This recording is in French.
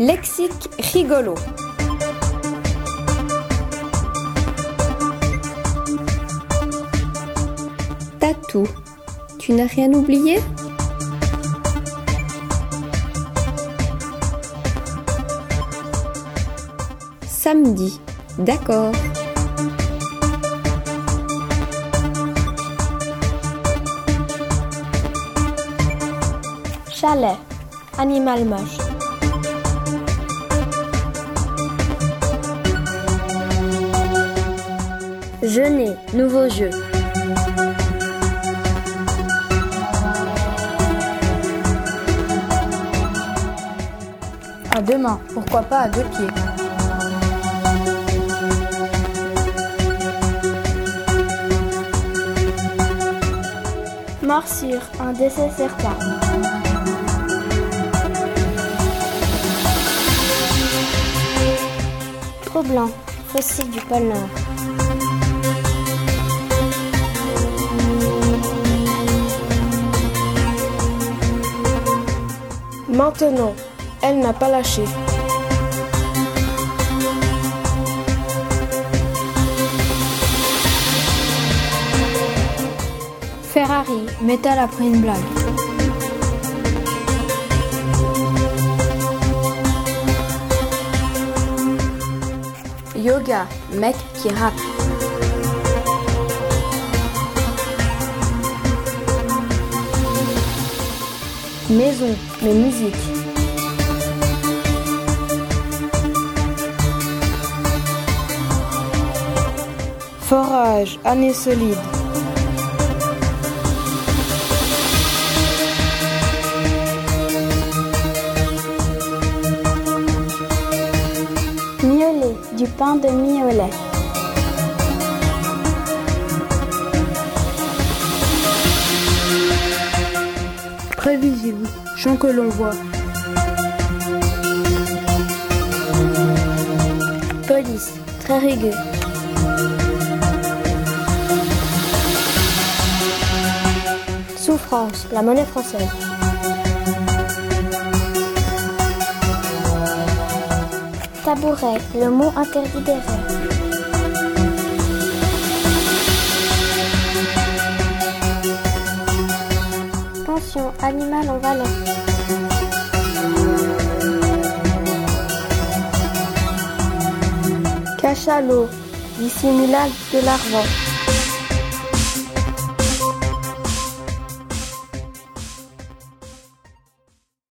Lexique rigolo. Tatou. Tu n'as rien oublié? Samedi. D'accord. Chalet. Animal moche. Jeûner. Nouveau jeu. À deux mains, pourquoi pas à deux pieds. Morsure. Un décès certain. Trop blanc. Fossile du pôle Nord. Maintenant, elle n'a pas lâché. Ferrari. Métal après une blague. Yoga. Mec qui rappe. Maison. Mais musique. Forage. Année solide. Miolet. Du pain de miolet. Prévisible. Chant que l'on voit. Police. Très rugueux. Souffrance. La monnaie française. Tabouret. Le mot interdit des rêves. Animal en valeur. Cachalot. Dissimulage de l'argent.